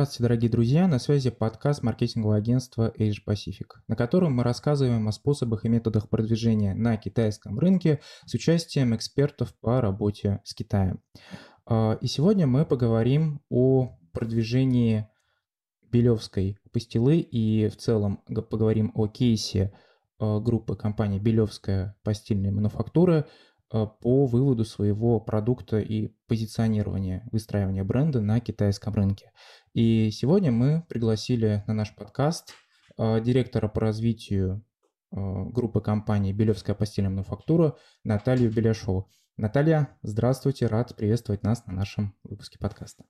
Здравствуйте, дорогие друзья! На связи подкаст маркетингового агентства Age Pacific, на котором мы рассказываем о способах и методах продвижения на китайском рынке с участием экспертов по работе с Китаем. А, и сегодня мы поговорим о продвижении Белевской пастилы и в целом поговорим о кейсе а, группы компании Белевская постельная мануфактура по выводу своего продукта и позиционирования, выстраивания бренда на китайском рынке. И сегодня мы пригласили на наш подкаст а, директора по развитию а, группы компании «Белевская постельная мануфактура» Наталью Беляшову. Наталья, здравствуйте, рад приветствовать нас на нашем выпуске подкаста.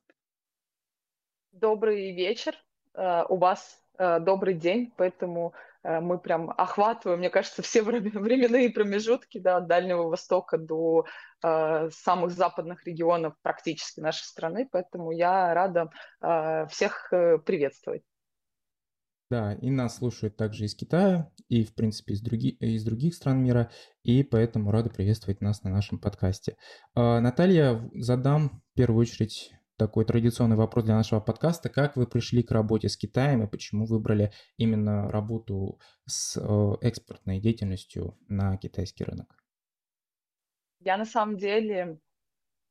Добрый вечер. У вас добрый день, поэтому мы прям охватываем, мне кажется, все временные промежутки да, от Дальнего Востока до Э, самых западных регионов практически нашей страны, поэтому я рада э, всех э, приветствовать. Да, и нас слушают также из Китая, и, в принципе, из, други, из других стран мира, и поэтому рада приветствовать нас на нашем подкасте. Наталья, задам в первую очередь такой традиционный вопрос для нашего подкаста. Как вы пришли к работе с Китаем и почему выбрали именно работу с экспортной деятельностью на китайский рынок? Я на самом деле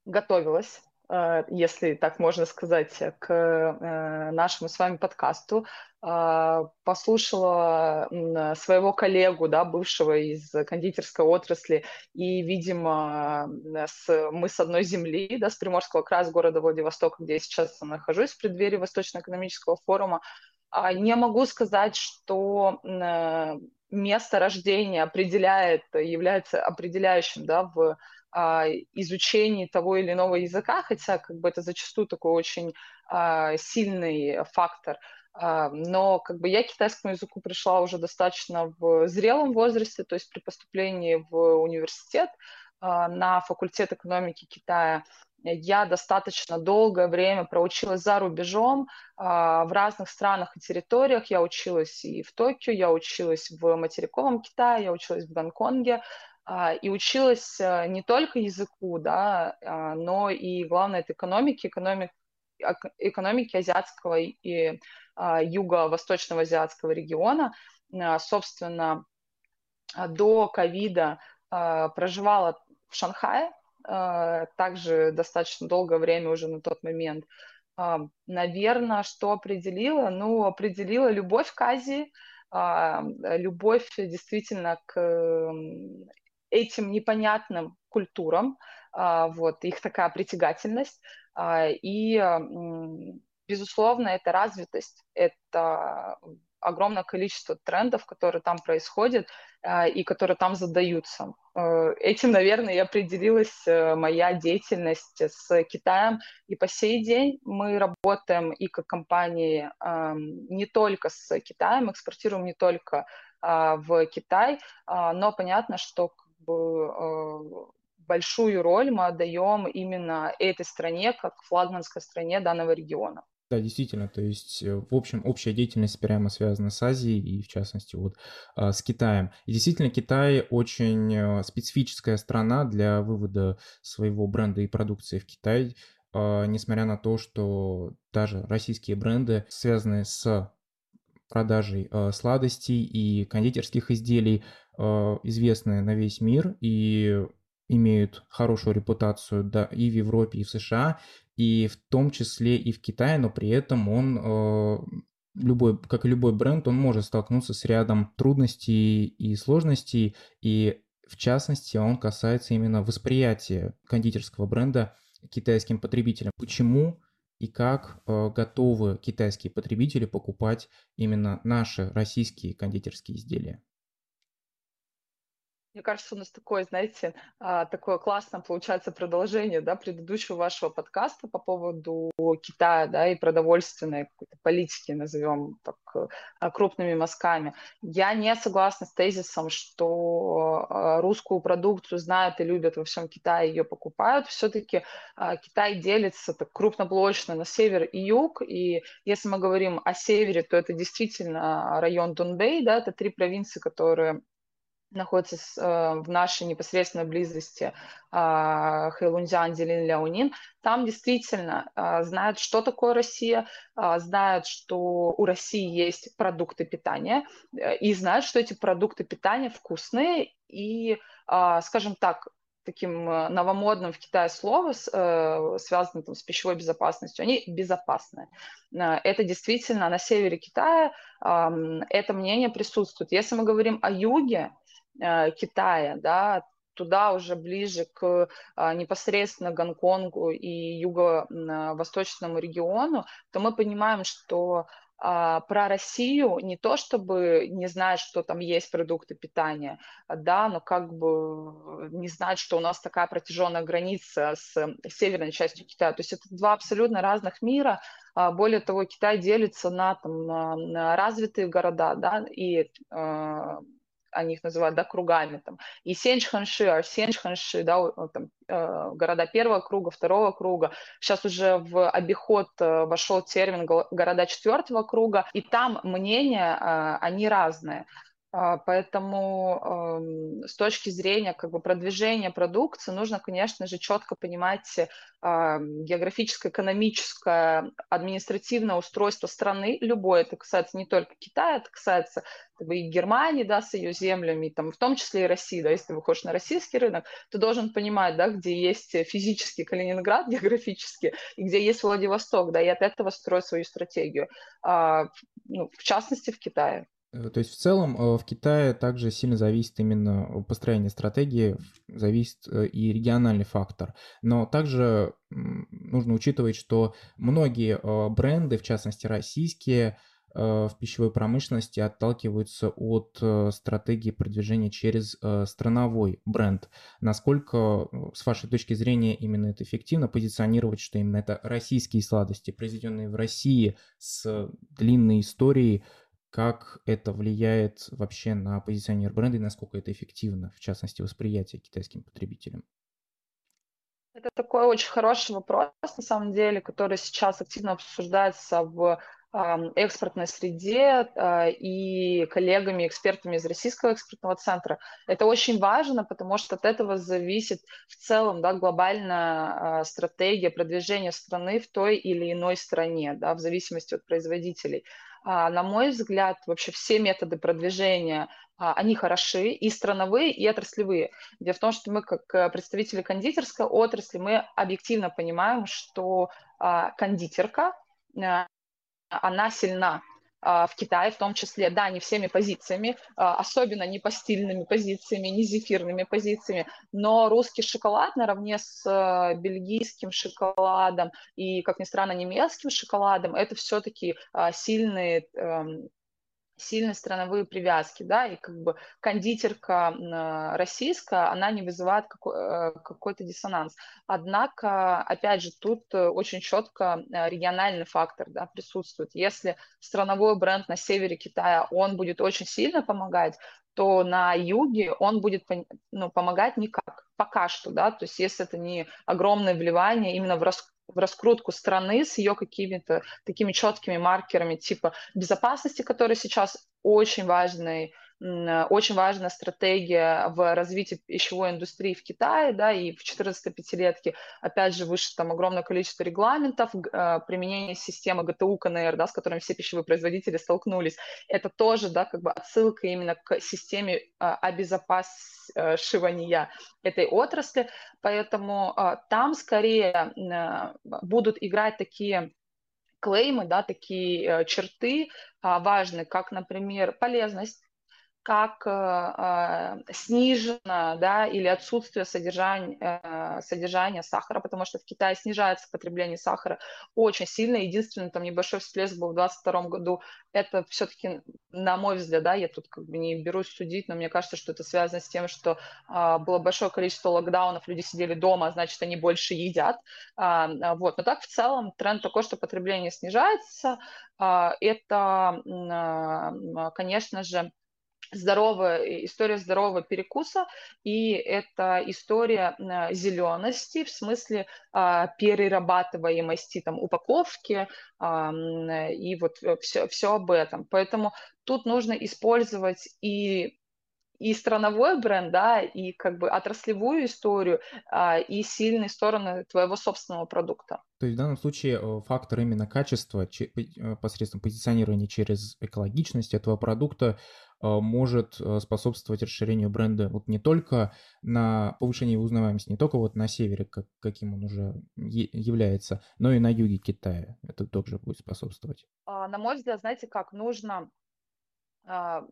готовилась, э, если так можно сказать, к э, нашему с вами подкасту, э, послушала своего коллегу, да, бывшего из кондитерской отрасли, и, видимо, с, мы с одной земли, да, с Приморского края, с города Владивостока, где я сейчас нахожусь, в преддверии Восточно-экономического форума, а, не могу сказать, что место рождения определяет, является определяющим да, в а, изучении того или иного языка, хотя как бы это зачастую такой очень а, сильный фактор. А, но как бы я к китайскому языку пришла уже достаточно в зрелом возрасте, то есть при поступлении в университет а, на факультет экономики Китая я достаточно долгое время проучилась за рубежом а, в разных странах и территориях. Я училась и в Токио, я училась в материковом Китае, я училась в Гонконге. И училась э, не только языку, да, но и, главное, это экономики, экономик, экономики азиатского и юго-восточного азиатского региона. Собственно, до ковида проживала в Шанхае, а, также достаточно долгое время уже на тот момент. А, Наверное, что определила? Ну, определила любовь к Азии, а, любовь действительно к этим непонятным культурам, вот, их такая притягательность, и, безусловно, это развитость, это огромное количество трендов, которые там происходят э, и которые там задаются. Э, этим, наверное, и определилась э, моя деятельность с Китаем. И по сей день мы работаем и как компании э, не только с Китаем, экспортируем не только э, в Китай, э, но понятно, что как бы, большую роль мы отдаем именно этой стране как флагманской стране данного региона. Да, действительно, то есть, э, в общем, общая деятельность прямо связана с Азией и, в частности, вот а, с Китаем. И действительно, Китай очень э, специфическая страна для вывода своего бренда и продукции в Китай, а, несмотря на то, что даже российские бренды, связанные с продажей а, сладостей и кондитерских изделий, известны на весь мир и имеют хорошую репутацию да, и в Европе, и в США, и в том числе и в Китае, но при этом он э, любой, как и любой бренд, он может столкнуться с рядом трудностей и сложностей, и в частности он касается именно восприятия кондитерского бренда китайским потребителям. Почему и как э, готовы китайские потребители покупать именно наши российские кондитерские изделия? Мне кажется, у нас такое, знаете, а, такое классное получается продолжение да, предыдущего вашего подкаста по поводу Китая да, и продовольственной какой-то политики, назовем так а, крупными мазками. Я не согласна с тезисом, что а, русскую продукцию знают и любят во всем Китае, ее покупают. Все-таки Китай делится так крупноблочно на север и юг, и если мы говорим о севере, то это действительно район Дунбэй, да, это три провинции, которые находится с, э, в нашей непосредственной близости э, Хэйлунцзян, Делин, Ляонин, там действительно э, знают, что такое Россия, э, знают, что у России есть продукты питания, э, и знают, что эти продукты питания вкусные и, э, скажем так, таким э, новомодным в Китае слово, э, связанным там, с пищевой безопасностью, они безопасны. Э, это действительно на севере Китая это мнение присутствует. Если мы говорим о юге Китая, да, туда уже ближе к непосредственно Гонконгу и юго-восточному региону, то мы понимаем, что про Россию не то чтобы не знать, что там есть продукты питания, да, но как бы не знать, что у нас такая протяженная граница с северной частью Китая. То есть это два абсолютно разных мира. А, более того, Китай делится на, там, на развитые города да, и они их называют, да, кругами, там, и Сенчханши, Арсенчханши, да, там, э, города первого круга, второго круга. Сейчас уже в обиход э, вошел термин города четвертого круга, и там мнения, э, они разные. А, поэтому эм, с точки зрения как бы, продвижения продукции нужно, конечно же, четко понимать а, географическое, экономическое, административное устройство страны, любое, это касается не только Китая, это касается как бы, и Германии, да, с ее землями, там, в том числе и России, да, если ты выходишь на российский рынок, ты должен понимать, да, где есть физический Калининград географически, и где есть Владивосток, да, и от этого строить свою стратегию, а, ну, в частности, в Китае. Э, то есть в целом э, в Китае также сильно зависит именно построение стратегии, зависит э, и региональный фактор. Но также нужно учитывать, что многие бренды, в частности российские, в пищевой промышленности отталкиваются от стратегии продвижения через страновой бренд. Насколько, с вашей точки зрения, именно это эффективно позиционировать, что именно это российские сладости, произведенные в России с длинной историей, как это влияет вообще на позиционер бренда и насколько это эффективно, в частности, восприятие китайским потребителям? Это такой очень хороший вопрос, на самом деле, который сейчас активно обсуждается в экспортной среде а, и коллегами, экспертами из Российского экспортного центра. Это очень важно, потому что от этого зависит в целом да, глобальная а, стратегия продвижения страны в той или иной стране, да, в зависимости от производителей. А, на мой взгляд, вообще все методы продвижения, а, они хороши, и страновые, и отраслевые. Дело в том, что мы, как э, представители кондитерской отрасли, мы объективно понимаем, что а, кондитерка, она сильна в Китае в том числе, да, не всеми позициями, а, особенно не по стильными позициями, не зефирными позициями, но русский шоколад наравне с э, бельгийским шоколадом и, как ни странно, немецким шоколадом, это все-таки а, сильные эм, сильные страновые привязки, да, и как бы кондитерка российская, она не вызывает э, какой-то диссонанс. Однако, опять же, тут э, очень четко э, региональный фактор, да, присутствует. Если страновой бренд на севере Китая, он будет очень сильно помогать, то на юге он будет ну, помогать никак, пока что, да, то есть если это не огромное вливание именно в рас в раскрутку страны с ее какими-то такими четкими маркерами типа безопасности, которые сейчас очень важный очень важная стратегия в развитии пищевой индустрии в Китае, да, и в 14 пятилетке, опять же, выше там огромное количество регламентов, э, применение системы ГТУ КНР, да, с которыми все пищевые производители столкнулись. Это тоже, да, как бы отсылка именно к системе а, обезопасивания этой отрасли, поэтому там скорее будут играть такие клеймы, да, такие э, черты а, важные, как, например, полезность, как э, снижено да, или отсутствие содержания, э, содержания сахара, потому что в Китае снижается потребление сахара очень сильно. Единственный там небольшой всплеск был в 2022 году. Это все-таки, на мой взгляд, да, я тут как бы не берусь судить, но мне кажется, что это связано с тем, что э, было большое количество локдаунов, люди сидели дома, а значит, они больше едят. Э, вот. Но так в целом тренд такой, что потребление снижается. Э, это, э, конечно же, здоровая история здорового перекуса, и это история зелености в смысле а, перерабатываемости там, упаковки а, и вот все, все об этом. Поэтому тут нужно использовать и и страновой бренд, да, и как бы отраслевую историю, а, и сильные стороны твоего собственного продукта. То есть в данном случае э, фактор именно качества э, посредством позиционирования через экологичность этого продукта э, может способствовать расширению бренда вот не только на повышение его узнаваемости, не только вот на севере, как, каким он уже является, но и на юге Китая. Это также будет способствовать. А, на мой взгляд, знаете как, нужно а,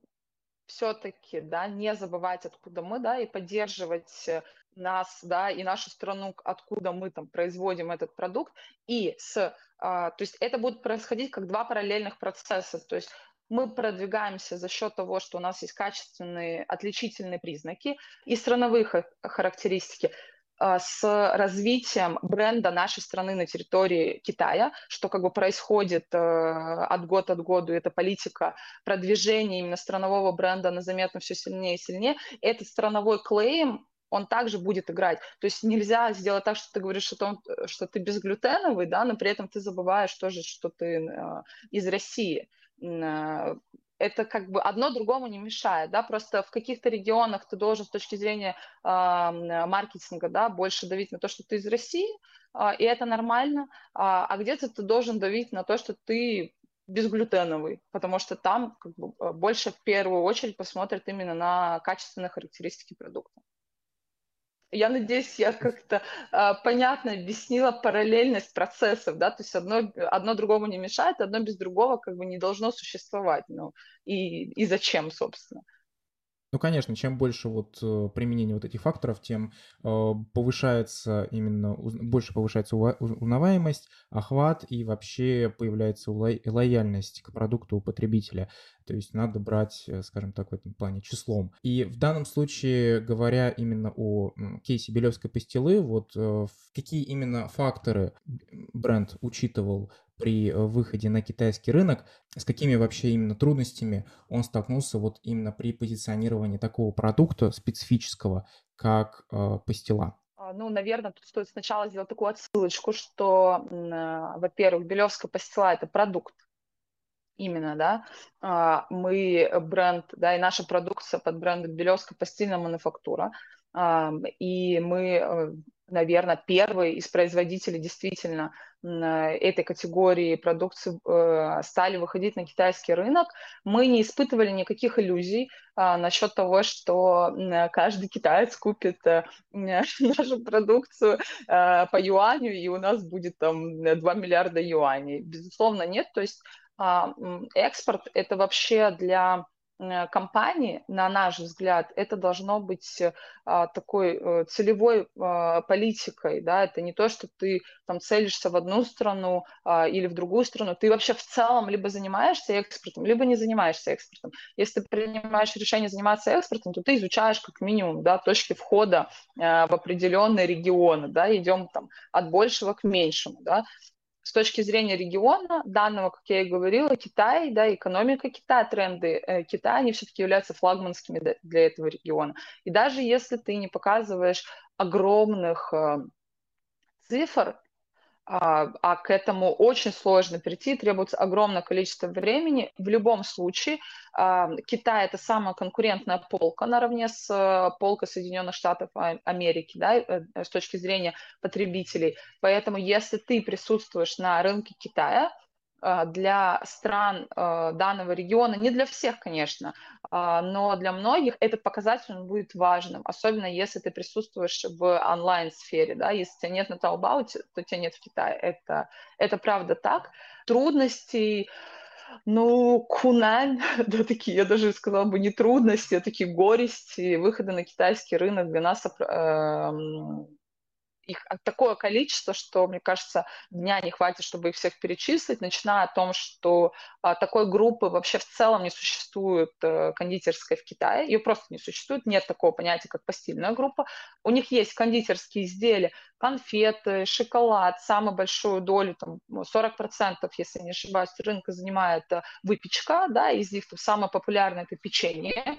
все-таки, да, не забывать, откуда мы, да, и поддерживать э, нас, да, и нашу страну, откуда мы там производим этот продукт, и с, а, то есть это будет происходить как два параллельных процесса, то есть мы продвигаемся за счет того, что у нас есть качественные отличительные признаки и страновые характеристики, с развитием бренда нашей страны на территории Китая, что как бы происходит э, от года от года, эта политика продвижения именно странового бренда, она заметно все сильнее и сильнее. Этот страновой клейм, он также будет играть. То есть нельзя сделать так, что ты говоришь о том, что ты безглютеновый, да, но при этом ты забываешь тоже, что ты э, из России э, это как бы одно другому не мешает, да, просто в каких-то регионах ты должен с точки зрения э, маркетинга, да, больше давить на то, что ты из России, э, и это нормально, а, а где-то ты должен давить на то, что ты безглютеновый, потому что там как бы, больше в первую очередь посмотрят именно на качественные характеристики продукта. Я надеюсь, я как-то э, понятно объяснила параллельность процессов, да, то есть одно, одно другому не мешает, одно без другого как бы не должно существовать, ну, и, и зачем, собственно. Ну, конечно, чем больше вот э, применения вот этих факторов, тем э, повышается именно, больше повышается узнаваемость, охват и вообще появляется лояльность к продукту у потребителя. То есть надо брать, э, скажем так, в этом плане числом. И в данном случае, говоря именно о кейсе Белевской пастилы, вот какие именно факторы бренд учитывал при э, выходе на китайский рынок, с какими вообще именно трудностями он столкнулся вот именно при позиционировании такого продукта специфического, как э, пастила? А, ну, наверное, тут стоит сначала сделать такую отсылочку, что, э, во-первых, Белевская пастила – это продукт, именно, да, а, мы бренд, да, и наша продукция под брендом Белевская постельная мануфактура, и мы, э, наверное, первый из производителей действительно этой категории продукции э, стали выходить на китайский рынок, мы не испытывали никаких иллюзий а, насчет того, что каждый китаец купит э, нашу продукцию по юаню, и у нас будет там 2 миллиарда юаней. Безусловно, нет. То есть а, экспорт – это вообще для Э, компании, на наш взгляд, это должно быть а, такой а, целевой а, политикой, да, это не то, что ты там целишься в одну страну а, или в другую страну, ты вообще в целом либо занимаешься экспортом, либо не занимаешься экспортом. Если ты принимаешь решение заниматься экспортом, то ты изучаешь как минимум, да, точки входа а, в определенные регионы, да, идем там от большего к меньшему, да, с точки зрения региона данного, как я и говорила, Китай, да, экономика Китая, тренды э, Китая, они все-таки являются флагманскими для этого региона. И даже если ты не показываешь огромных э, цифр, а, а к этому очень сложно прийти, требуется огромное количество времени. В любом случае, а, Китай это самая конкурентная полка наравне с э, полкой Соединенных Штатов Америки, да, э, с точки зрения потребителей. Поэтому, если ты присутствуешь на рынке Китая, а, для стран а, данного региона, не для всех, конечно, а, но для многих этот показатель он будет важным, особенно если ты присутствуешь в онлайн-сфере, да, если тебя нет на Taobao, то тебя нет в Китае, это, это правда так. Трудностей, ну, кунань, да, такие, я даже сказала бы, не трудности, а такие горести выхода на китайский рынок для нас э, их такое количество, что, мне кажется, дня не хватит, чтобы их всех перечислить, начиная о том, что а, такой группы вообще в целом не существует а, кондитерской в Китае, ее просто не существует, нет такого понятия, как постельная группа. У них есть кондитерские изделия, конфеты, шоколад, самую большую долю, там, 40%, если не ошибаюсь, рынка занимает а, выпечка, да, из них там, самое популярное это печенье,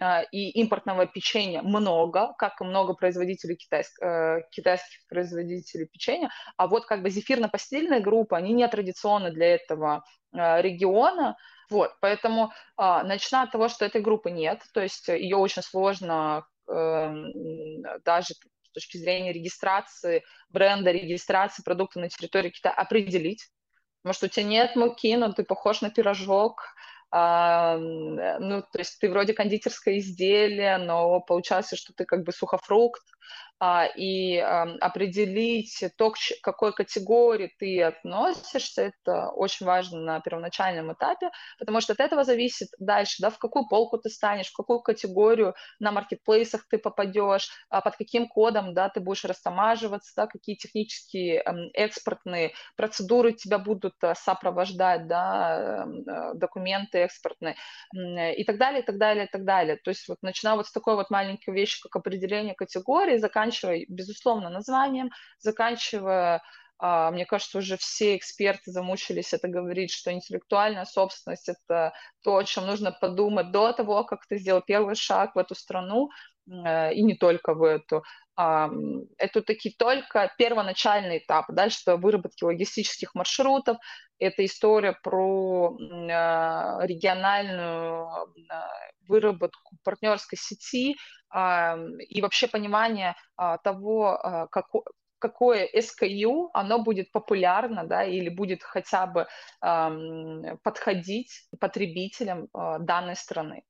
а, и импортного печенья много, как и много производителей китайск, э, китайских производителей печенья, а вот как бы зефирно-постельная группа, они не традиционны для этого э, региона, Вот, поэтому а, начиная от того, что этой группы нет, то есть ее очень сложно э, даже с точки зрения регистрации бренда, регистрации продукта на территории Китая определить, потому что у тебя нет муки, но ты похож на пирожок, а, ну, то есть ты вроде кондитерское изделие, но получается, что ты как бы сухофрукт, и определить то, к какой категории ты относишься, это очень важно на первоначальном этапе, потому что от этого зависит дальше, да, в какую полку ты станешь, в какую категорию на маркетплейсах ты попадешь, а под каким кодом, да, ты будешь растамаживаться, да, какие технические экспортные процедуры тебя будут э, сопровождать, да, э, документы экспортные и так далее, и так далее, и так далее. То есть вот начиная вот с такой вот маленькой вещи, как определение категории, заканчивая безусловно, названием, заканчивая а, мне кажется, уже все эксперты замучились это говорить, что интеллектуальная собственность – это то, о чем нужно подумать до того, как ты сделал первый шаг в эту страну, и не только в эту. Это таки только первоначальный этап. Дальше это выработки логистических маршрутов, это история про а, региональную а, выработку партнерской сети и вообще понимание а, того, какой, какое SKU, оно будет популярно, да, или будет хотя бы эм, подходить потребителям э, данной страны.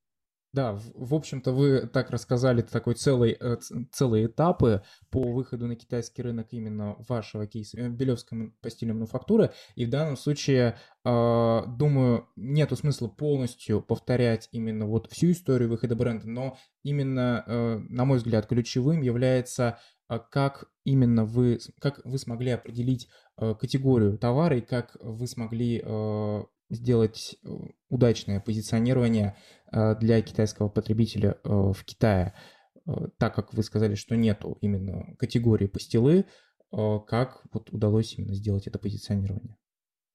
Да, в, в общем-то, вы так рассказали такой целый, э, целые этапы по выходу на китайский рынок именно вашего кейса э, Белевской постельной мануфактуры. И в данном случае, э, думаю, нету смысла полностью повторять именно вот всю историю выхода бренда, но именно, э, на мой взгляд, ключевым является э, как именно вы, как вы смогли определить э, категорию товара и как вы смогли сделать э, удачное позиционирование э, для китайского потребителя э, в Китае, так как вы сказали, что нету именно категории пастилы, как вот удалось именно сделать это позиционирование?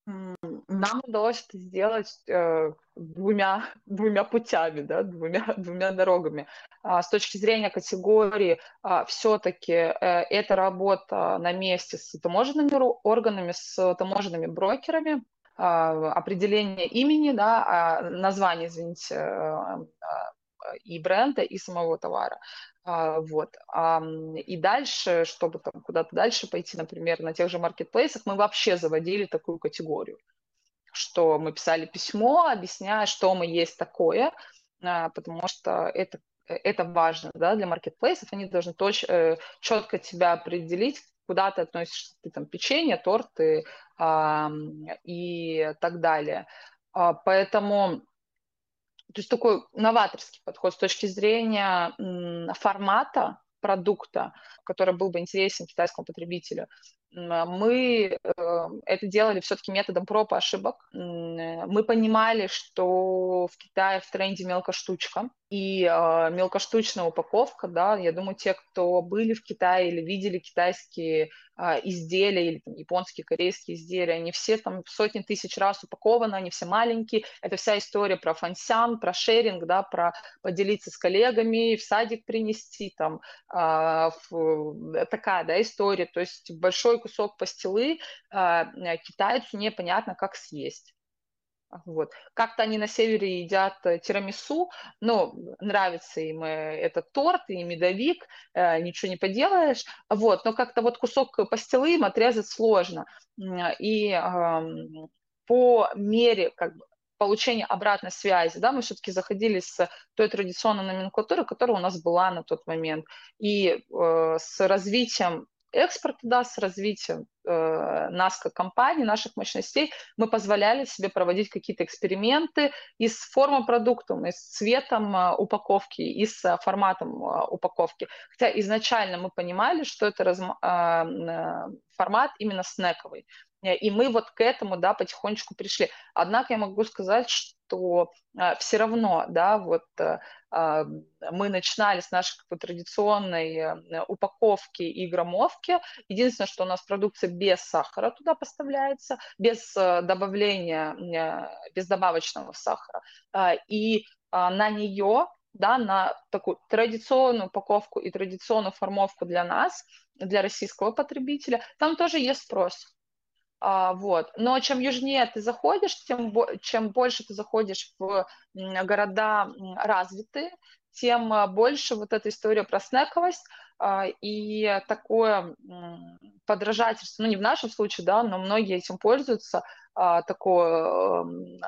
Нам удалось это сделать э, двумя, двумя путями, да, двумя, двумя дорогами. А, с точки зрения категории, а, все-таки э, это работа на месте с таможенными органами, с таможенными брокерами, определение имени, да, а, название, извините, а, и бренда, и самого товара. Вот. И дальше, чтобы там куда-то дальше пойти, например, на тех же маркетплейсах, мы вообще заводили такую категорию, что мы писали письмо, объясняя, что мы есть такое, потому что это это важно да, для маркетплейсов, они должны точ, э, четко тебя определить, куда ты относишься, ты там печенье, торты а, и так далее. А, поэтому то есть такой новаторский подход с точки зрения формата продукта, который был бы интересен китайскому потребителю. Мы э, это делали все-таки методом проб и ошибок. Мы понимали, что в Китае в тренде мелкоштучка, и э, мелкоштучная упаковка, да, я думаю, те, кто были в Китае или видели китайские э, изделия или там, японские, корейские изделия, они все там сотни тысяч раз упакованы, они все маленькие. Это вся история про фансян, про шеринг, да, про поделиться с коллегами, в садик принести, там, э, в, такая, да, история. То есть большой кусок пастилы э, китайцу непонятно, как съесть. Вот. Как-то они на севере едят э, тирамису, но нравится им э, этот торт и медовик, э, ничего не поделаешь. Вот. Но как-то вот кусок пастилы им отрезать сложно. И э, по мере как бы, получения обратной связи, да, мы все-таки заходили с той традиционной номенклатуры, которая у нас была на тот момент, и э, с развитием экспорта, да, с развитием э, нас как компании, наших мощностей, мы позволяли себе проводить какие-то эксперименты и с формой продукта, и с цветом э, упаковки, и с э, форматом э, упаковки. Хотя изначально мы понимали, что это раз, э, э, формат именно снековый. И мы вот к этому, да, потихонечку пришли. Однако я могу сказать, что э, все равно, да, вот э, э, мы начинали с нашей как бы, традиционной э, упаковки и граммовки. Единственное, что у нас продукция без сахара туда поставляется, без э, добавления, без добавочного сахара. Э, и на нее да, на такую традиционную упаковку и традиционную формовку для нас, для российского потребителя, там тоже есть спрос. А, вот. Но чем южнее ты заходишь, тем чем больше ты заходишь в города развитые, тем а, больше вот эта история про снековость и такое подражательство, ну не в нашем случае, да, но многие этим пользуются, а, такое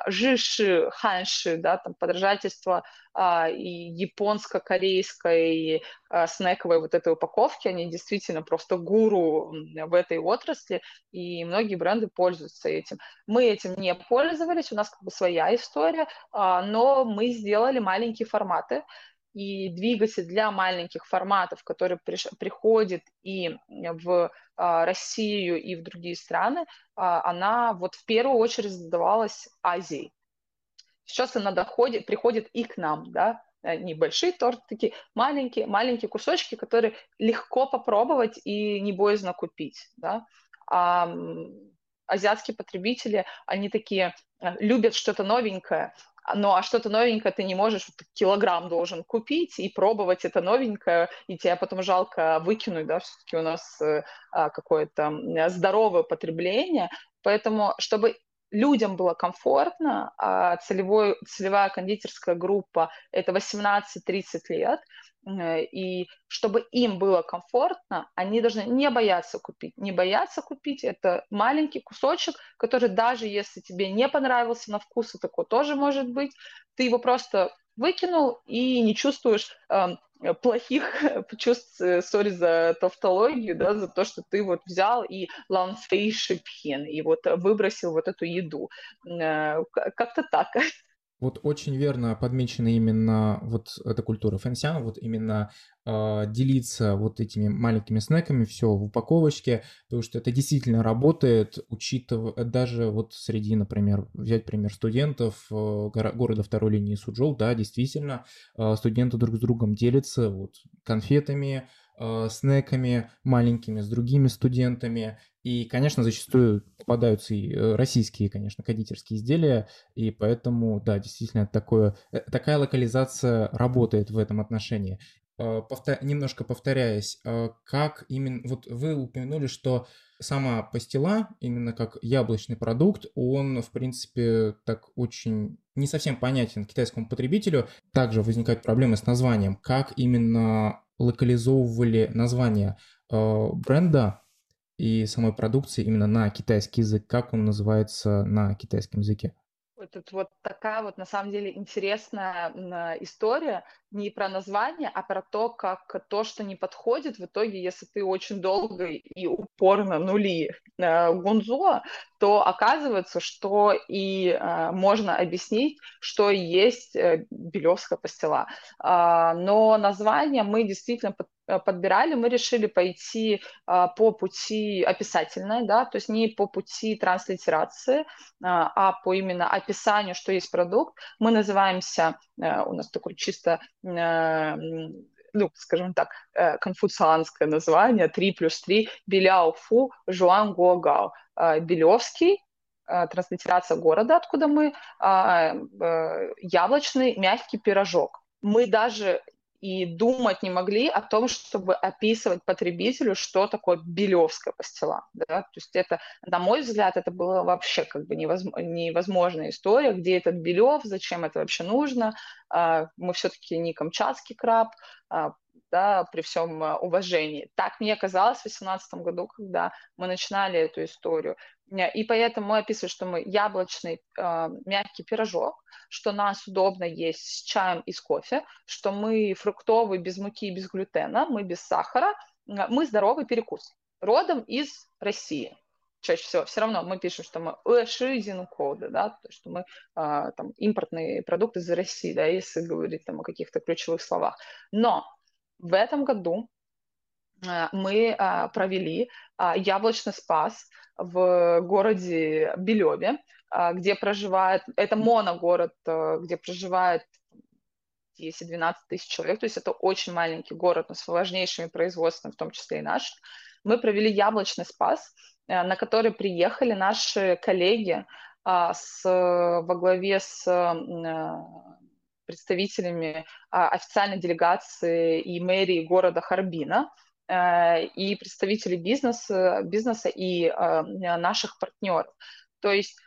жиши, ханши, да, там подражательство а, и японско-корейской а, снековой вот этой упаковки, они действительно просто гуру в этой отрасли, и многие бренды пользуются этим. Мы этим не пользовались, у нас как бы своя история, а, но мы сделали маленькие форматы, и двигатель для маленьких форматов, который приш, приходит и в а, Россию, и в другие страны, а, она вот в первую очередь задавалась Азией. Сейчас она доходит, приходит и к нам, да, э, небольшие торты, такие маленькие, маленькие кусочки, которые легко попробовать и не боязно купить, да. А, азиатские потребители, они такие э, любят что-то новенькое, ну а что-то новенькое ты не можешь, вот, килограмм должен купить и пробовать это новенькое, и тебе потом жалко выкинуть, да, все-таки у нас э, а, какое-то здоровое потребление, поэтому чтобы людям было комфортно, а целевой, целевая кондитерская группа – это 18-30 лет, и чтобы им было комфортно, они должны не бояться купить. Не бояться купить – это маленький кусочек, который даже если тебе не понравился на вкус, и такое тоже может быть, ты его просто выкинул и не чувствуешь э, плохих чувств, э, sorry за тавтологию, да, за то, что ты вот взял и 浪费食品, и вот выбросил вот эту еду. Э, как-то так. Вот очень верно подмечена именно вот эта культура 分享, вот именно э, делиться вот этими маленькими снеками, все в упаковочке, потому что это действительно работает, учитывая даже вот среди, например, взять пример студентов э, города второй линии Сучжоу, да, действительно, э, студенты друг с другом делятся вот конфетами, э, снеками маленькими с другими студентами, и, конечно, зачастую попадаются и э, российские, конечно, кондитерские изделия, и поэтому, да, действительно, такое, э, такая локализация работает в этом отношении. Э, повтор... Немножко повторяясь, как именно... Вот вы упомянули, что сама пастила, именно как яблочный продукт, он, в принципе, так очень не совсем понятен китайскому потребителю. Также возникают проблемы с названием. Как именно локализовывали название бренда и самой продукции именно на китайский язык, как он называется на китайском языке? Тут вот такая вот на самом деле интересная история не про название, а про то, как то, что не подходит, в итоге, если ты очень долго и упорно нули э, гунзо, то оказывается, что и э, можно объяснить, что есть э, Белевская пастила. Э, но название мы действительно под, подбирали, мы решили пойти э, по пути описательной, да, то есть не по пути транслитерации, э, а по именно описанию, что есть продукт. Мы называемся, э, у нас такой чисто Э, ну, скажем так, э, конфуцианское название, 3 плюс 3, Беляо Фу Жуан Гуагао. Э, Белевский, транслитерация города, откуда мы, яблочный мягкий пирожок. Мы даже и думать не могли о том, чтобы описывать потребителю, что такое белевская пастила. Да? То есть это, на мой взгляд, это было вообще как бы невозможно, невозможная история, где этот белев, зачем это вообще нужно. А, мы все-таки не камчатский краб, а, да, при всем а, уважении. Так мне казалось в 2018 году, когда мы начинали эту историю. И поэтому мы описываем, что мы яблочный э, мягкий пирожок, что нас удобно есть с чаем и с кофе, что мы фруктовый, без муки, без глютена, мы без сахара, мы здоровый перекус. Родом из России. Чаще всего все равно мы пишем, что мы коды, да, то, что мы э, там, импортные продукты из России, да, если говорить там о каких-то ключевых словах. Но в этом году э, мы э, провели э, яблочный спас в городе Белеве, где проживает, это моногород, где проживает 10-12 тысяч человек, то есть это очень маленький город, но с важнейшими производствами, в том числе и наш. Мы провели яблочный спас, на который приехали наши коллеги с, во главе с представителями официальной делегации и мэрии города Харбина. и представители бизнеса, бизнеса и наших партнеров. То есть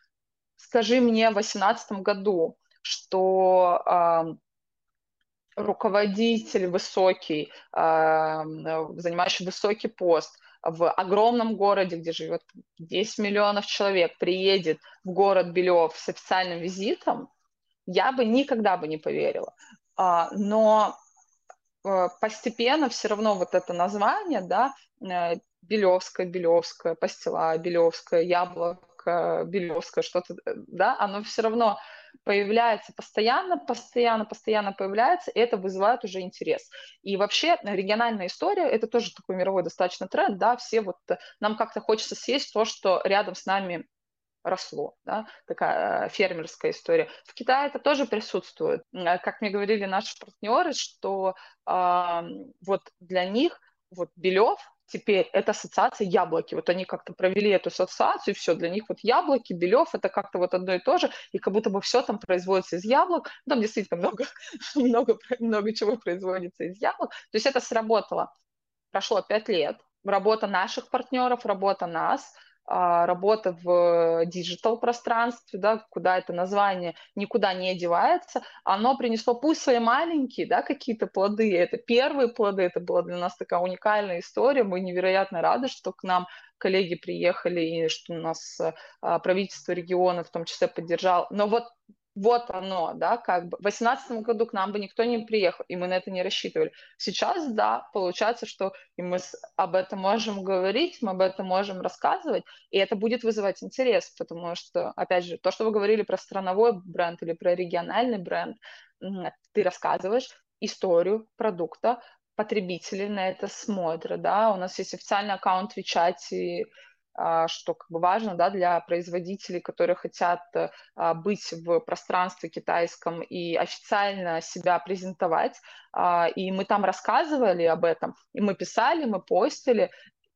скажи мне в 2018 году, что руководитель высокий, занимающий высокий пост в огромном городе, где живет 10 миллионов человек, приедет в город Белев с официальным визитом, я бы никогда бы не поверила. А, но э, постепенно все равно вот это название, да, э, Белевская, Белевская, Пастила, Белевская, Яблоко, Белевская, что-то, э, да, оно все равно появляется постоянно, постоянно, постоянно появляется, и это вызывает уже интерес. И вообще региональная история, это тоже такой мировой достаточно тренд, да, все вот, нам как-то хочется съесть то, что рядом с нами росло, да, такая э, фермерская история. В Китае это тоже присутствует. Э, как мне говорили наши партнеры, что э, вот для них вот Белев теперь это ассоциация яблоки. Вот они как-то провели эту ассоциацию, и все, для них вот яблоки, Белев, это как-то вот одно и то же, и как будто бы все там производится из яблок. Там действительно много, много, много чего производится из яблок. То есть это сработало. Прошло пять лет. Работа наших партнеров, работа нас – работа в digital пространстве, да, куда это название никуда не девается, оно принесло пусть свои маленькие, да, какие-то плоды, это первые плоды, это была для нас такая уникальная история, мы невероятно рады, что к нам коллеги приехали и что у нас а, правительство региона в том числе поддержало, но вот вот оно, да, как бы. В 2018 году к нам бы никто не приехал, и мы на это не рассчитывали. Сейчас, да, получается, что и мы об этом можем говорить, мы об этом можем рассказывать, и это будет вызывать интерес, потому что, опять же, то, что вы говорили про страновой бренд или про региональный бренд, ты рассказываешь историю продукта, потребители на это смотрят, да, у нас есть официальный аккаунт в WeChat, что как бы важно да, для производителей, которые хотят а, быть в пространстве китайском и официально себя презентовать. А, и мы там рассказывали об этом, и мы писали, мы постили,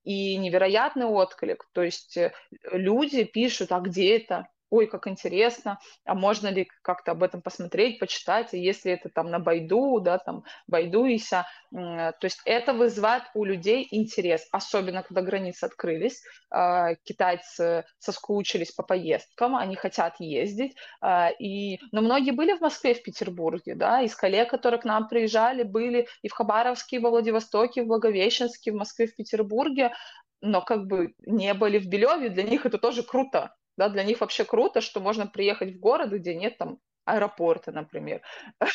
и невероятный отклик. То есть э, люди пишут, а где это? Ой, как интересно, а можно ли как-то об этом посмотреть, почитать, и если это там на Байду, да, там Байдуися, то есть это вызывает у людей интерес, особенно когда границы открылись, а, китайцы соскучились по поездкам, они хотят ездить, а, и, но многие были в Москве, в Петербурге, да, из коллег, которые к нам приезжали, были и в Хабаровске, и во Владивостоке, и в Благовещенске, в Москве, в Петербурге, но как бы не были в Белеве, для них это тоже круто, да, для них вообще круто, что можно приехать в город, где нет там аэропорта, например.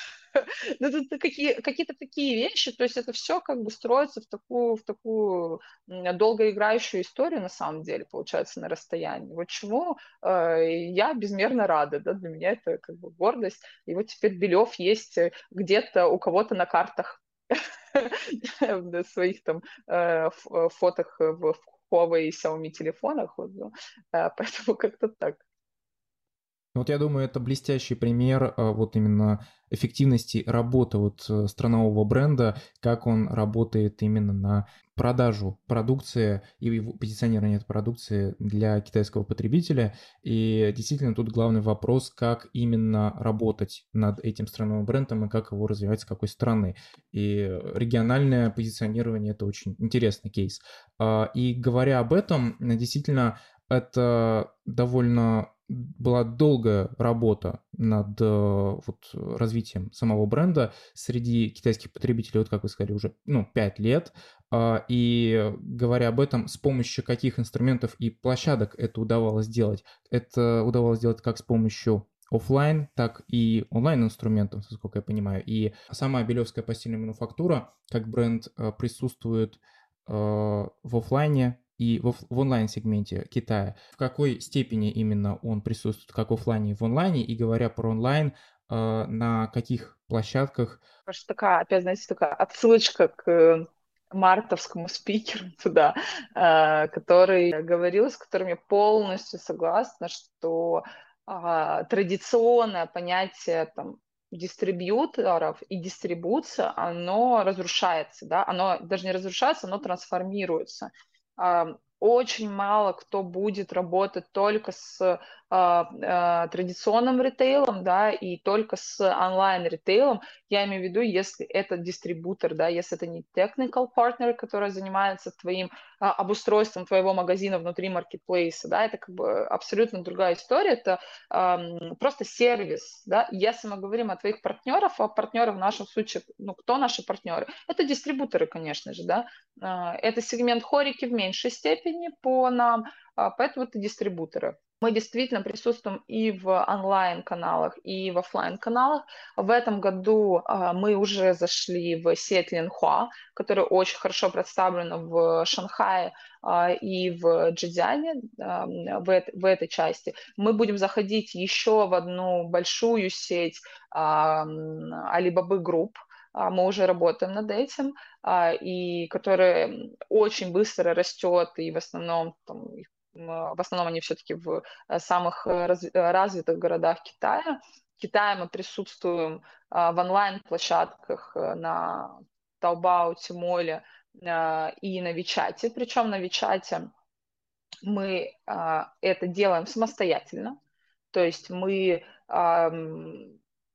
Ну, какие, какие-то такие вещи, то есть это все как бы строится в такую, в такую долгоиграющую историю, на самом деле, получается, на расстоянии. Вот чему э, я безмерно рада, да, для меня это как бы гордость. И вот теперь Белев есть э, где-то у кого-то на картах своих там э, фотах в Huawei и Xiaomi телефонах, вот, ну, поэтому как-то так. Ну, вот я думаю, это блестящий пример а, вот именно эффективности работы вот э, странового бренда, как он работает именно на продажу продукции и позиционирование этой продукции для китайского потребителя. И действительно тут главный вопрос, как именно работать над этим страновым брендом и как его развивать с какой стороны. И региональное позиционирование – это очень интересный кейс. А, и говоря об этом, действительно, это довольно была долгая работа над э, вот, развитием самого бренда среди китайских потребителей, вот как вы сказали, уже ну, 5 лет. А, и говоря об этом, с помощью каких инструментов и площадок это удавалось сделать? Это удавалось сделать как с помощью офлайн, так и онлайн инструментов, насколько я понимаю. И сама Белевская постельная мануфактура как бренд э, присутствует э, в офлайне и в, онлайн-сегменте Китая. В какой степени именно он присутствует как в офлайне и в онлайне? И говоря про онлайн, э, на каких площадках? Просто такая, опять, знаете, такая отсылочка к мартовскому спикеру туда, э, который говорил, с которым я полностью согласна, что э, традиционное понятие там, дистрибьюторов и дистрибуция, оно разрушается, да, оно даже не разрушается, оно трансформируется очень мало кто будет работать только с традиционным ритейлом, да, и только с онлайн-ритейлом, я имею в виду, если это дистрибутор, да, если это не technical partner, который занимается твоим а, обустройством твоего магазина внутри маркетплейса, да, это как бы абсолютно другая история, это а, просто сервис, да, если мы говорим о твоих партнерах, а партнеры в нашем случае, ну, кто наши партнеры? Это дистрибуторы, конечно же, да, а, это сегмент хорики в меньшей степени по нам, а, поэтому это дистрибуторы. Мы действительно присутствуем и в онлайн-каналах, и в офлайн-каналах. В этом году а, мы уже зашли в сеть Линхуа, которая очень хорошо представлена в Шанхае а, и в Джидзяне, а, в, в этой части. Мы будем заходить еще в одну большую сеть Alibaba Group, мы уже работаем над этим, и которая очень быстро растет, и в основном там, в основном они все-таки в э, самых э, э, развитых городах Китая. В Китае мы присутствуем в онлайн-площадках на Taobao, Тимоле и на Вичате. Причем на Вичате мы это делаем самостоятельно. То есть мы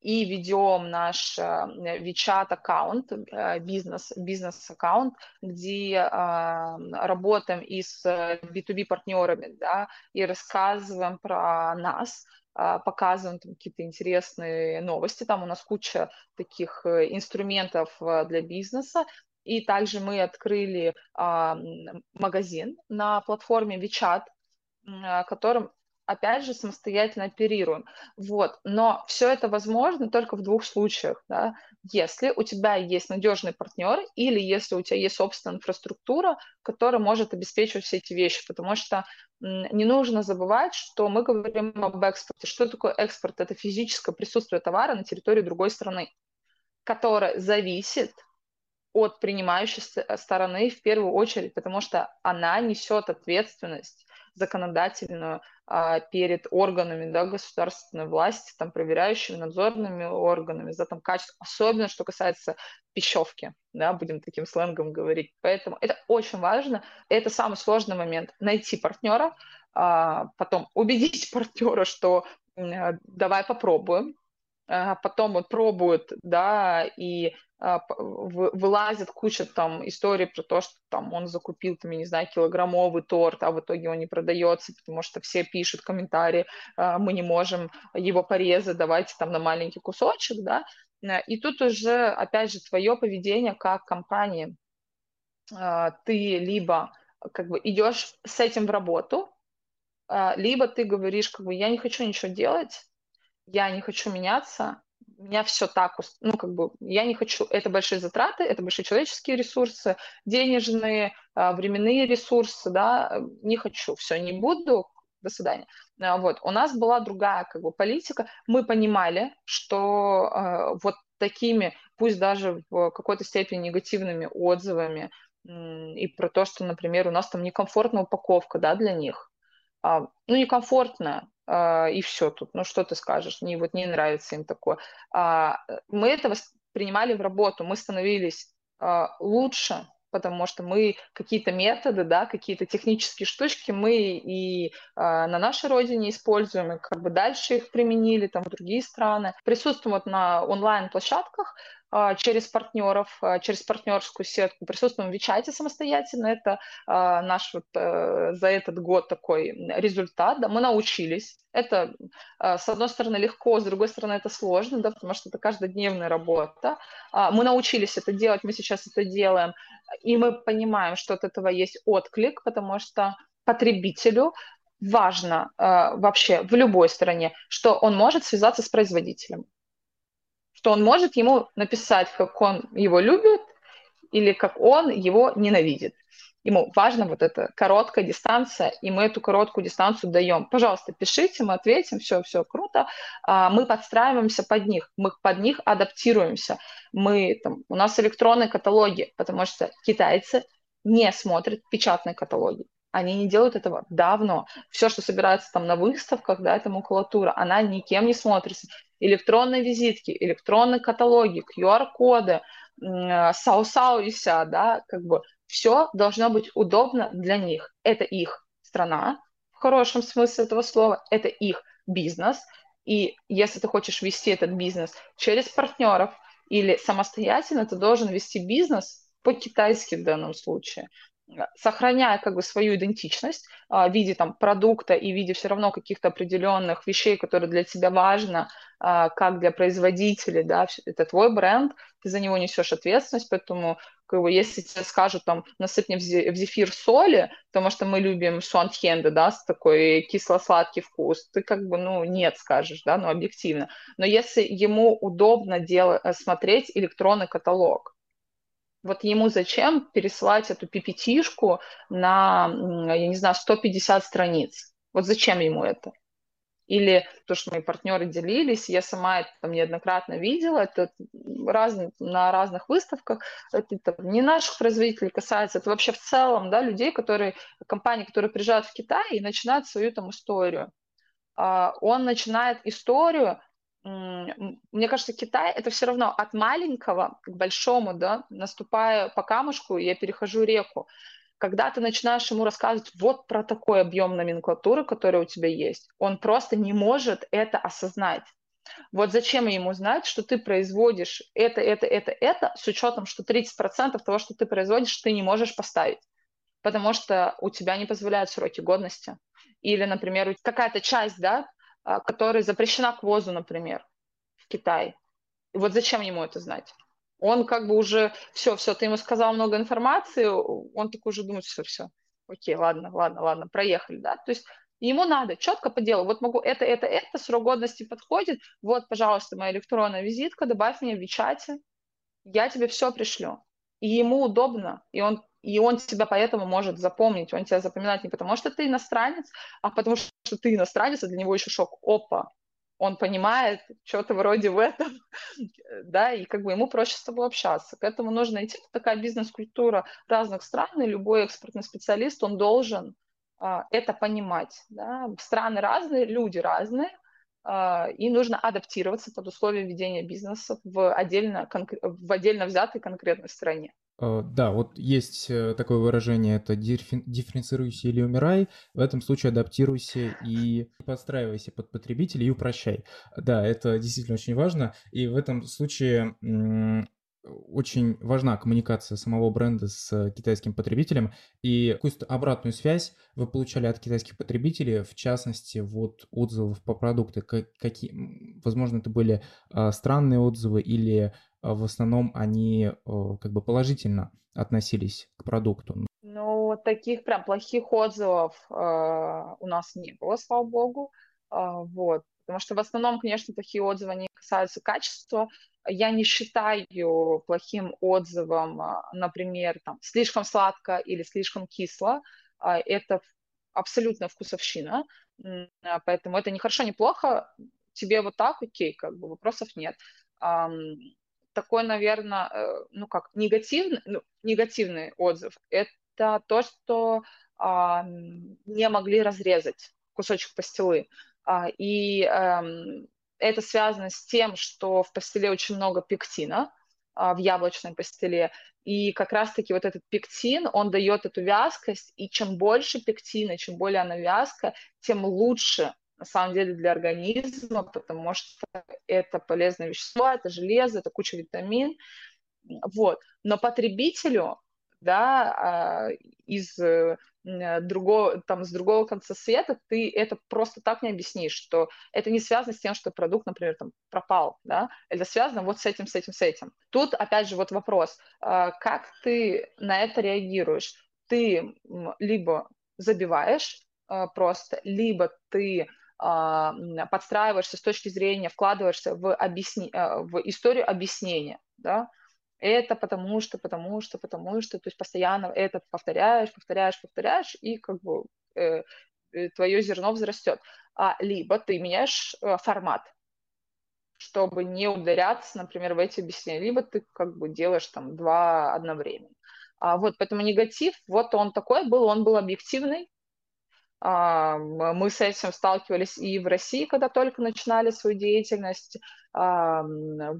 и ведем наш WeChat аккаунт, бизнес, бизнес аккаунт, где работаем и с B2B партнерами, да, и рассказываем про нас, а, показываем там какие-то интересные новости. Там у нас куча таких э, инструментов э, для бизнеса. И также мы открыли магазин на платформе WeChat, которым опять же, самостоятельно оперируем. Вот. Но все это возможно только в двух случаях. Да? Если у тебя есть надежный партнер или если у тебя есть собственная инфраструктура, которая может обеспечивать все эти вещи. Потому что не нужно забывать, что мы говорим об экспорте. Что такое экспорт? Это физическое присутствие товара на территории другой страны, которое зависит от принимающей стороны в первую очередь, потому что она несет ответственность законодательную а, перед органами да, государственной власти, там, проверяющими надзорными органами за там, качество, особенно что касается пищевки, да, будем таким сленгом говорить. Поэтому это очень важно, это самый сложный момент. Найти партнера, а, потом убедить партнера, что давай попробуем, а потом вот пробуют, да, и вылазит куча там историй про то, что там он закупил, там, я не знаю, килограммовый торт, а в итоге он не продается, потому что все пишут комментарии, а, мы не можем его порезать, давайте там на маленький кусочек, да, и тут уже, опять же, твое поведение как компании, ты либо как бы идешь с этим в работу, либо ты говоришь, как бы, я не хочу ничего делать, я не хочу меняться, меня все так, ну, как бы, я не хочу, это большие затраты, это большие человеческие ресурсы, денежные, а, временные ресурсы, да, не хочу, все, не буду, до свидания. А, вот, у нас была другая, как бы, политика, мы понимали, что э, вот такими, пусть даже в какой-то степени негативными отзывами и про то, что, например, у нас там некомфортная упаковка, да, для них, а, ну, некомфортная, а, и все тут. Ну, что ты скажешь? Не, вот не нравится им такое. А, мы это воспринимали в работу, мы становились а, лучше, потому что мы какие-то методы, да, какие-то технические штучки мы и э, на нашей родине используем, и как бы дальше их применили там в другие страны. Присутствуем вот на онлайн-площадках, а, через партнеров, а, через партнерскую сетку. Присутствуем в Вичате самостоятельно. Это а, наш вот э, за этот год такой результат. Да, мы научились. Это, с одной стороны, легко, с другой стороны, это сложно, да, потому что это каждодневная работа. Мы научились это делать, мы сейчас это делаем, и мы понимаем, что от этого есть отклик, потому что потребителю важно вообще в любой стране, что он может связаться с производителем что он может ему написать, как он его любит или как он его ненавидит. Ему важна вот эта короткая дистанция, и мы эту короткую дистанцию даем. Пожалуйста, пишите, мы ответим, все, все круто. А, мы подстраиваемся под них, мы под них адаптируемся. Мы, там, у нас электронные каталоги, потому что китайцы не смотрят печатные каталоги. Они не делают этого давно. Все, что собирается там на выставках, да, это макулатура, она никем не смотрится электронные визитки, электронные каталоги, QR-коды, сау-сау да, как бы все должно быть удобно для них. Это их страна, хорошем смысле этого слова, это их бизнес, и если ты хочешь вести этот бизнес через партнеров или самостоятельно, ты должен вести бизнес по-китайски в данном случае сохраняя как бы свою идентичность а, в виде там продукта и в виде все равно каких-то определенных вещей, которые для тебя важно, а, как для производителей, да, это твой бренд, ты за него несешь ответственность, поэтому как бы, если тебе скажут там насыпь в зефир соли, потому что мы любим суантхенды, да, с такой кисло-сладкий вкус, ты как бы, ну, нет скажешь, да, ну, объективно. Но если ему удобно делать, э, смотреть электронный каталог, вот ему зачем пересылать эту пипетишку на, я не знаю, 150 страниц? Вот зачем ему это? Или то, что мои партнеры делились, я сама это там неоднократно видела, это раз, на разных выставках, это, это не наших производителей касается, это вообще в целом, да, людей, которые, компании, которые приезжают в Китай и начинают свою там историю. А, он начинает историю мне кажется, Китай это все равно от маленького к большому, да, наступая по камушку, я перехожу реку. Когда ты начинаешь ему рассказывать вот про такой объем номенклатуры, который у тебя есть, он просто не может это осознать. Вот зачем ему знать, что ты производишь это, это, это, это, с учетом, что 30% того, что ты производишь, ты не можешь поставить, потому что у тебя не позволяют сроки годности. Или, например, какая-то часть, да, а, которая запрещена к ввозу, например, в Китай. И вот зачем ему это знать? Он как бы уже, все, все, ты ему сказал много информации, он такой уже думает, все, все, окей, ладно, ладно, ладно, проехали, да, то есть ему надо четко по делу, вот могу это, это, это, срок годности подходит, вот, пожалуйста, моя электронная визитка, добавь меня в Вичате, я тебе все пришлю. И ему удобно, и он и он тебя поэтому может запомнить. Он тебя запоминает не потому, что ты иностранец, а потому что ты иностранец, а для него еще шок. Опа, он понимает что-то вроде в этом, да, и как бы ему проще с тобой общаться. К этому нужно идти. Такая бизнес-культура разных стран, и любой экспортный специалист, он должен а, это понимать. Да. Страны разные, люди разные, а, и нужно адаптироваться под условия ведения бизнеса в отдельно, в отдельно взятой конкретной стране. Э, да, вот есть э, такое выражение, это дифференцируйся или умирай. В этом случае адаптируйся и подстраивайся под потребителя и упрощай. Да, это действительно очень важно. И в этом случае очень важна коммуникация самого бренда с китайским потребителем. И какую-то обратную связь вы получали от китайских потребителей, в частности, вот отзывов по продукту. Какие, возможно, это были а, странные отзывы или в основном они как бы положительно относились к продукту? Ну, таких прям плохих отзывов э, у нас не было, слава богу. Э, вот. Потому что в основном, конечно, такие отзывы не касаются качества. Я не считаю плохим отзывом, например, там, слишком сладко или слишком кисло. Это абсолютно вкусовщина. Поэтому это не хорошо, не плохо. Тебе вот так, окей, как бы вопросов нет такой, наверное, э, ну как, негативный, ну, негативный отзыв, это то, что а, не могли разрезать кусочек пастилы. А, и а, это связано с тем, что в пастиле очень много пектина, а, в яблочной пастиле, и как раз-таки вот этот пектин, он дает эту вязкость, и чем больше пектина, чем более она вязкая, тем лучше на самом деле для организма, потому что это полезное вещество, это железо, это куча витамин. Вот. Но потребителю да, а, из э, другого, там, с другого конца света, ты это просто так не объяснишь, что это не связано с тем, что продукт, например, там, пропал, да, это связано вот с этим, с этим, с этим. Тут, опять же, вот вопрос, а, как ты на это реагируешь? Ты либо забиваешь а, просто, либо ты подстраиваешься с точки зрения, вкладываешься в, объясни, э, в историю объяснения, да, это потому что, потому что, потому что, то есть постоянно это повторяешь, повторяешь, повторяешь, и как бы э, э твое зерно взрастет. А, либо ты меняешь э, формат, чтобы не ударяться, например, в эти объяснения, либо ты как бы делаешь там два одновременно. А, вот, поэтому негатив, вот он такой был, он был объективный, а, мы с этим сталкивались и в России, когда только начинали свою деятельность. А,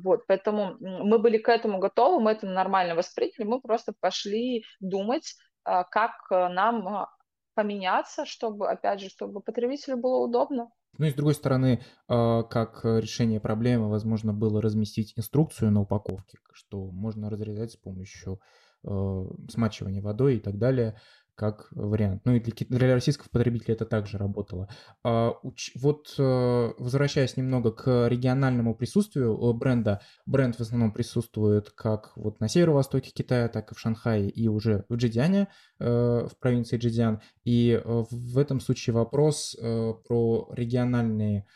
вот, поэтому мы были к этому готовы, мы это нормально восприняли, мы просто пошли думать, а, как нам поменяться, чтобы, опять же, чтобы потребителю было удобно. Ну и с другой стороны, а, как решение проблемы, возможно, было разместить инструкцию на упаковке, что можно разрезать с помощью э, смачивания водой и так далее как вариант. Ну и для, для российского потребителя это также работало. А, уч, вот э, возвращаясь немного к региональному присутствию э, бренда, бренд в основном присутствует как вот на северо-востоке Китая, так и в Шанхае и уже в Джидиане, э, в провинции Джидиан. И в этом случае вопрос про региональные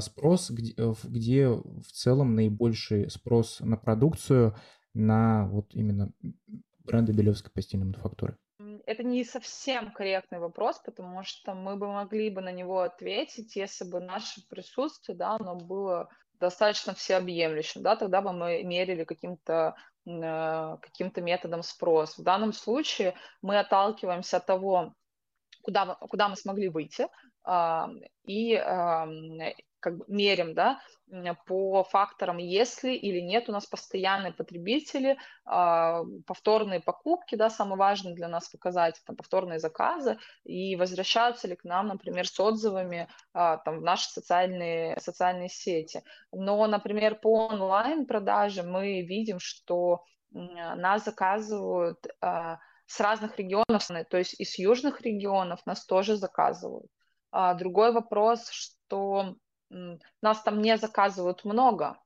спрос, где, где в целом наибольший спрос на продукцию на вот именно бренды Белевской постельной мануфактуры это не совсем корректный вопрос, потому что мы бы могли бы на него ответить, если бы наше присутствие, да, оно было достаточно всеобъемлющим, да, тогда бы мы мерили каким-то э, каким-то методом спрос. В данном случае мы отталкиваемся от того, куда, куда мы смогли выйти, э, и э, как бы мерим, да, по факторам, если или нет у нас постоянные потребители, а, повторные покупки, да, самое важное для нас показать, там, повторные заказы, и возвращаются ли к нам, например, с отзывами а, там, в наши социальные, социальные сети. Но, например, по онлайн-продаже мы видим, что нас заказывают а, с разных регионов, то есть из южных регионов нас тоже заказывают. Другой вопрос, что нас там не заказывают много,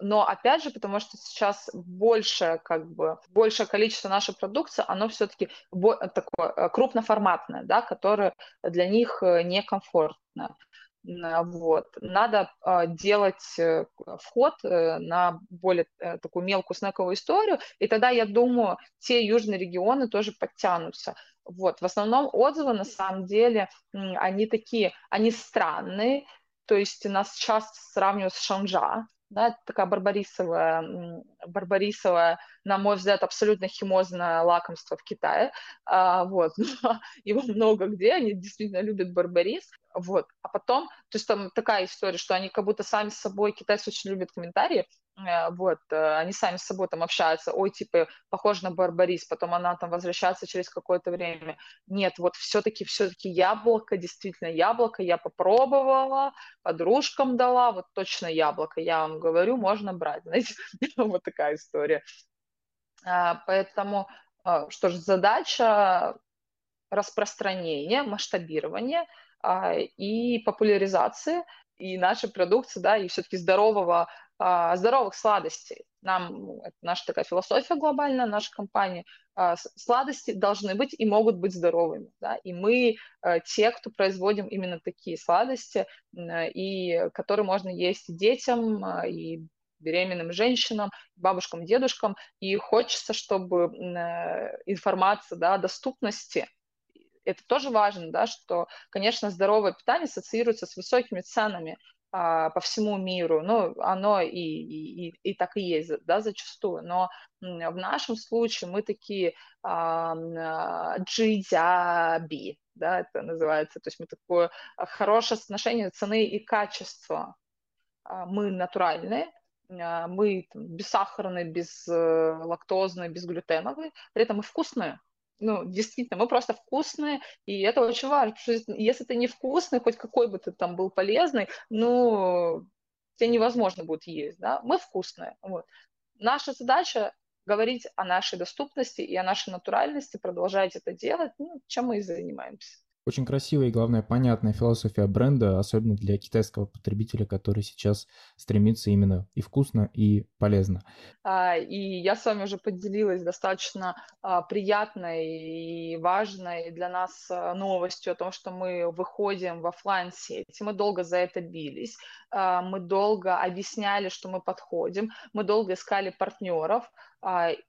но опять же, потому что сейчас больше, как бы, большее количество нашей продукции, оно все-таки такое э, крупноформатное, да, которое для них э, некомфортно. Вот. Надо э, делать вход на более такую мелкую снековую историю, и тогда, я думаю, те южные регионы тоже подтянутся. Вот, в основном отзывы, на самом деле, они такие, они странные, то есть нас часто сравнивают с Шанжа, да, это такая барбарисовая, барбарисовая, на мой взгляд, абсолютно химозное лакомство в Китае, а, вот, его много где, они действительно любят барбарис, вот, а потом, то есть там такая история, что они как будто сами с собой, китайцы очень любят комментарии, вот, э, они сами с собой там общаются, ой, типа, похож на Барбарис, потом она там возвращается через какое-то время. Нет, вот все-таки, все-таки яблоко, действительно яблоко, я попробовала, подружкам дала, вот точно яблоко, я вам говорю, можно брать, знаете, вот такая история. А, поэтому, а, что же, задача распространения, масштабирования а, и популяризации и нашей продукции, да, и все-таки здорового здоровых сладостей. Нам, это наша такая философия глобальная, наша компания, а, сладости должны быть и могут быть здоровыми. Да? И мы а, те, кто производим именно такие сладости, и которые можно есть детям, и беременным женщинам, бабушкам, дедушкам. И хочется, чтобы информация да, доступности это тоже важно, да, что, конечно, здоровое питание ассоциируется с высокими ценами, а, по всему миру, ну, оно и, и, и так и есть, да, зачастую, но в нашем случае мы такие а, джидяби, да, это называется, то есть мы такое хорошее соотношение цены и качества. А, мы натуральные, а, мы там, бессахарные, безлактозные, безглютеновые, при этом мы вкусные, ну, действительно, мы просто вкусные, и это очень важно, если ты не вкусный, хоть какой бы ты там был полезный, ну, тебе невозможно будет есть, да, мы вкусные, вот. Наша задача говорить о нашей доступности и о нашей натуральности, продолжать это делать, ну, чем мы и занимаемся. Очень красивая и, главное, понятная философия бренда, особенно для китайского потребителя, который сейчас стремится именно и вкусно, и полезно. А, и я с вами уже поделилась достаточно а, приятной и важной для нас а, новостью о том, что мы выходим в офлайн сети Мы долго за это бились, мы долго объясняли, что мы подходим, мы долго искали партнеров,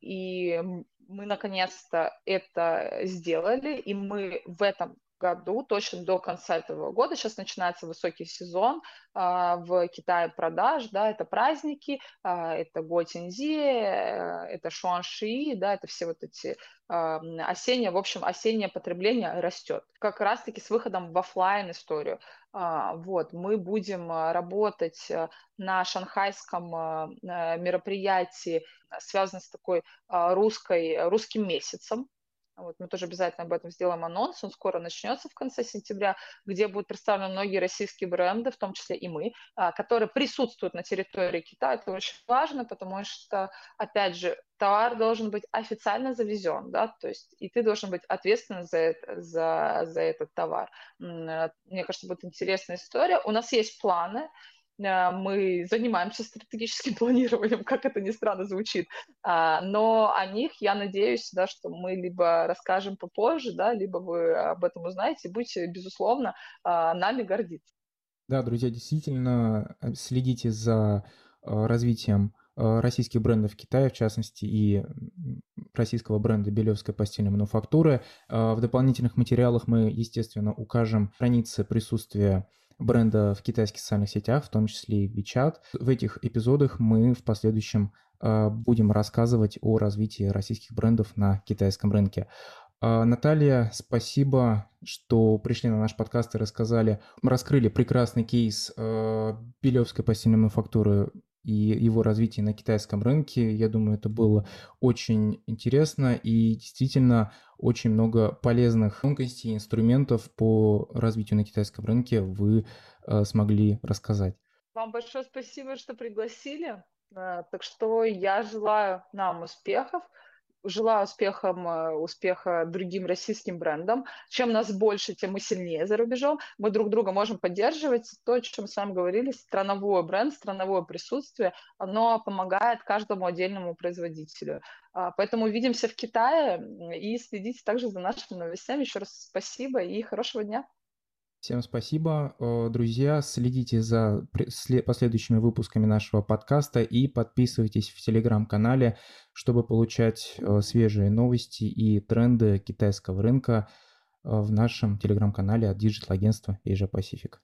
и мы наконец-то это сделали, и мы в этом году, точно до конца этого года. Сейчас начинается высокий сезон а, в Китае продаж, да, это праздники, а, это Готинзи, э, это Шуанши, да, это все вот эти а, осеннее, в общем, осеннее потребление растет. Как раз-таки с выходом в офлайн историю. А, вот, мы будем а, работать э, на шанхайском а, мероприятии, связанном с такой русской, русским месяцем, Вот мы тоже обязательно об этом сделаем анонс. Он скоро начнется в конце сентября, где будут представлены многие российские бренды, в том числе и мы, а, которые присутствуют на территории Китая. Это очень важно, потому что, опять же, товар должен быть официально завезен, да, то есть и ты должен быть ответственен за, это, за, за этот товар. Э, мне кажется, будет интересная история. У нас есть планы, мы занимаемся стратегическим планированием, как это ни странно звучит, а, но о них я надеюсь, да, что мы либо расскажем попозже, да, либо вы об этом узнаете, будете, безусловно, а, нами гордиться. Да, друзья, действительно, э, следите за развитием Э, российских брендов в Китае, в частности, и российского бренда «Белевская постельная мануфактура». Э, в дополнительных материалах мы, естественно, укажем страницы присутствия бренда в китайских социальных сетях, в том числе и WeChat. В этих эпизодах мы в последующем э, будем рассказывать о развитии российских брендов на китайском рынке. Наталья, спасибо, что пришли на наш подкаст и рассказали, раскрыли прекрасный кейс Белевской постельной мануфактуры и его развитие на китайском рынке. Я думаю, это было очень интересно и действительно очень много полезных тонкостей, инструментов по развитию на китайском рынке вы э, смогли рассказать. Вам большое спасибо, что пригласили. Э, так что я желаю нам успехов желаю успехом, э, успеха другим российским брендам. Чем нас больше, тем мы сильнее за рубежом. Мы друг друга можем поддерживать. То, о чем с вами говорили, страновой бренд, страновое присутствие, оно помогает каждому отдельному производителю. А, поэтому увидимся в Китае и следите также за нашими новостями. Еще раз спасибо и хорошего дня. Всем спасибо, э, друзья. Следите за последующими выпусками нашего подкаста и подписывайтесь в телеграм-канале, чтобы получать э, свежие новости и тренды китайского рынка э, в нашем телеграм-канале от digital-агентства Asia Pacific.